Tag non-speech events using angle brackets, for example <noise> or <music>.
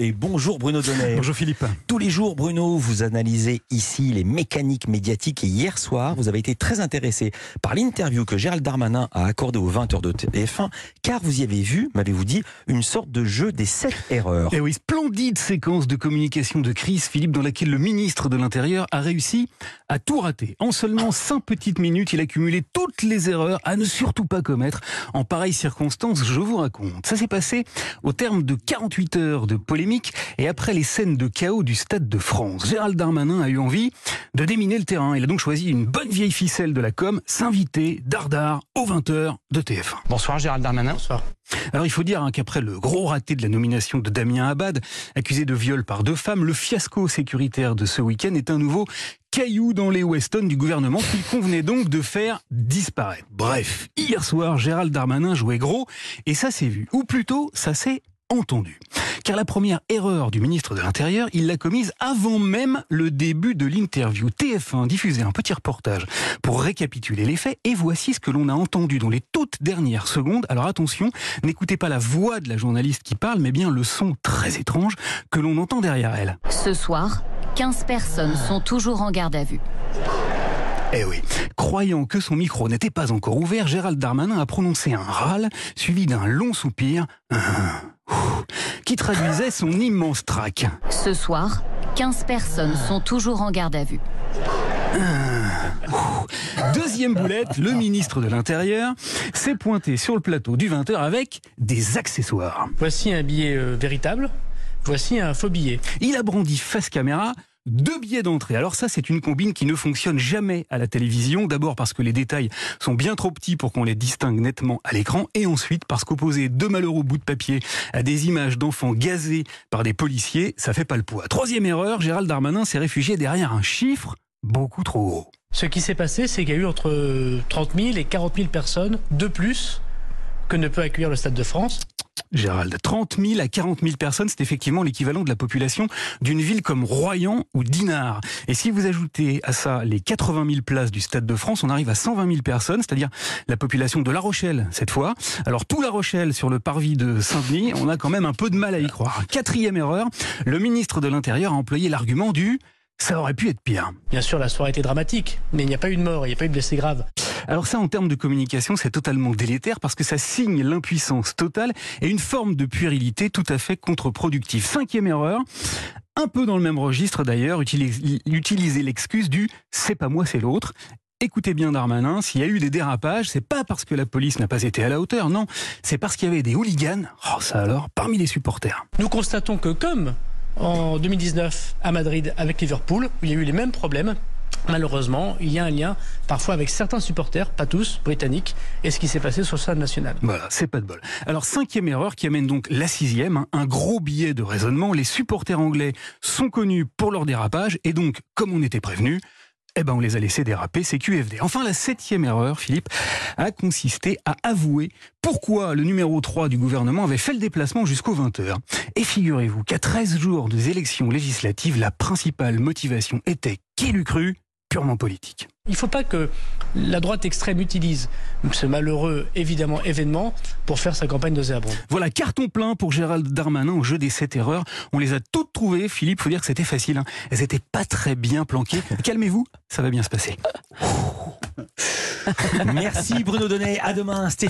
et bonjour Bruno Donnet. Bonjour Philippe. Tous les jours, Bruno, vous analysez ici les mécaniques médiatiques et hier soir, vous avez été très intéressé par l'interview que Gérald Darmanin a accordée aux 20h de TF1, car vous y avez vu, m'avez-vous dit, une sorte de jeu des 7 erreurs. Et eh oui, splendide séquence de communication de crise, Philippe, dans laquelle le ministre de l'Intérieur a réussi à tout rater. En seulement 5 petites minutes, il a cumulé toutes les erreurs à ne surtout pas commettre en pareilles circonstances, je vous raconte. Ça s'est passé au terme de 48 heures de polémique et après les scènes de chaos du Stade de France. Gérald Darmanin a eu envie de déminer le terrain. Il a donc choisi une bonne vieille ficelle de la com, s'inviter dardard aux 20h de TF1. Bonsoir Gérald Darmanin. Bonsoir. Alors il faut dire hein, qu'après le gros raté de la nomination de Damien Abad, accusé de viol par deux femmes, le fiasco sécuritaire de ce week-end est un nouveau caillou dans les Weston du gouvernement qu'il convenait donc de faire disparaître. Bref, hier soir, Gérald Darmanin jouait gros et ça s'est vu. Ou plutôt, ça s'est entendu. Car la première erreur du ministre de l'Intérieur, il l'a commise avant même le début de l'interview. TF1 diffusait un petit reportage pour récapituler les faits et voici ce que l'on a entendu dans les toutes dernières secondes. Alors attention, n'écoutez pas la voix de la journaliste qui parle, mais bien le son très étrange que l'on entend derrière elle. Ce soir, 15 personnes sont toujours en garde à vue. Eh oui, croyant que son micro n'était pas encore ouvert, Gérald Darmanin a prononcé un râle, suivi d'un long soupir, qui traduisait son immense trac. Ce soir, 15 personnes sont toujours en garde à vue. Deuxième boulette, le ministre de l'Intérieur s'est pointé sur le plateau du 20h avec des accessoires. Voici un billet euh, véritable, voici un faux billet. Il a brandi face caméra deux billets d'entrée. Alors ça, c'est une combine qui ne fonctionne jamais à la télévision. D'abord parce que les détails sont bien trop petits pour qu'on les distingue nettement à l'écran. Et ensuite parce qu'opposer deux malheureux bouts de papier à des images d'enfants gazés par des policiers, ça fait pas le poids. Troisième erreur, Gérald Darmanin s'est réfugié derrière un chiffre beaucoup trop haut. Ce qui s'est passé, c'est qu'il y a eu entre 30 000 et 40 000 personnes de plus que ne peut accueillir le Stade de France. Gérald. 30 000 à 40 000 personnes, c'est effectivement l'équivalent de la population d'une ville comme Royan ou Dinard. Et si vous ajoutez à ça les 80 000 places du Stade de France, on arrive à 120 000 personnes, c'est-à-dire la population de La Rochelle cette fois. Alors tout La Rochelle sur le parvis de Saint-Denis, on a quand même un peu de mal à y croire. Quatrième erreur, le ministre de l'Intérieur a employé l'argument du ça aurait pu être pire. Bien sûr, la soirée était dramatique, mais il n'y a pas eu de mort, il n'y a pas eu de blessés graves. Alors ça, en termes de communication, c'est totalement délétère parce que ça signe l'impuissance totale et une forme de puérilité tout à fait contre-productive. Cinquième erreur, un peu dans le même registre d'ailleurs, utiliser l'excuse du c'est pas moi, c'est l'autre. Écoutez bien Darmanin, s'il y a eu des dérapages, c'est pas parce que la police n'a pas été à la hauteur, non, c'est parce qu'il y avait des hooligans, oh ça alors, parmi les supporters. Nous constatons que comme en 2019 à Madrid avec Liverpool, où il y a eu les mêmes problèmes, Malheureusement, il y a un lien parfois avec certains supporters, pas tous, britanniques, et ce qui s'est passé sur le stade national. Voilà, c'est pas de bol. Alors, cinquième erreur qui amène donc la sixième, hein, un gros billet de raisonnement. Les supporters anglais sont connus pour leur dérapage, et donc, comme on était prévenu, eh ben on les a laissés déraper, c'est QFD. Enfin, la septième erreur, Philippe, a consisté à avouer pourquoi le numéro 3 du gouvernement avait fait le déplacement jusqu'aux 20h. Et figurez-vous qu'à 13 jours des élections législatives, la principale motivation était, qui l'eût cru, purement politique. Il ne faut pas que la droite extrême utilise ce malheureux, évidemment, événement pour faire sa campagne de zèbre. Voilà, carton plein pour Gérald Darmanin au jeu des sept erreurs. On les a toutes trouvées. Philippe, faut dire que c'était facile. Hein. Elles n'étaient pas très bien planquées. <laughs> Calmez-vous, ça va bien se passer. <laughs> Merci Bruno Donnet. À demain, Stéphane.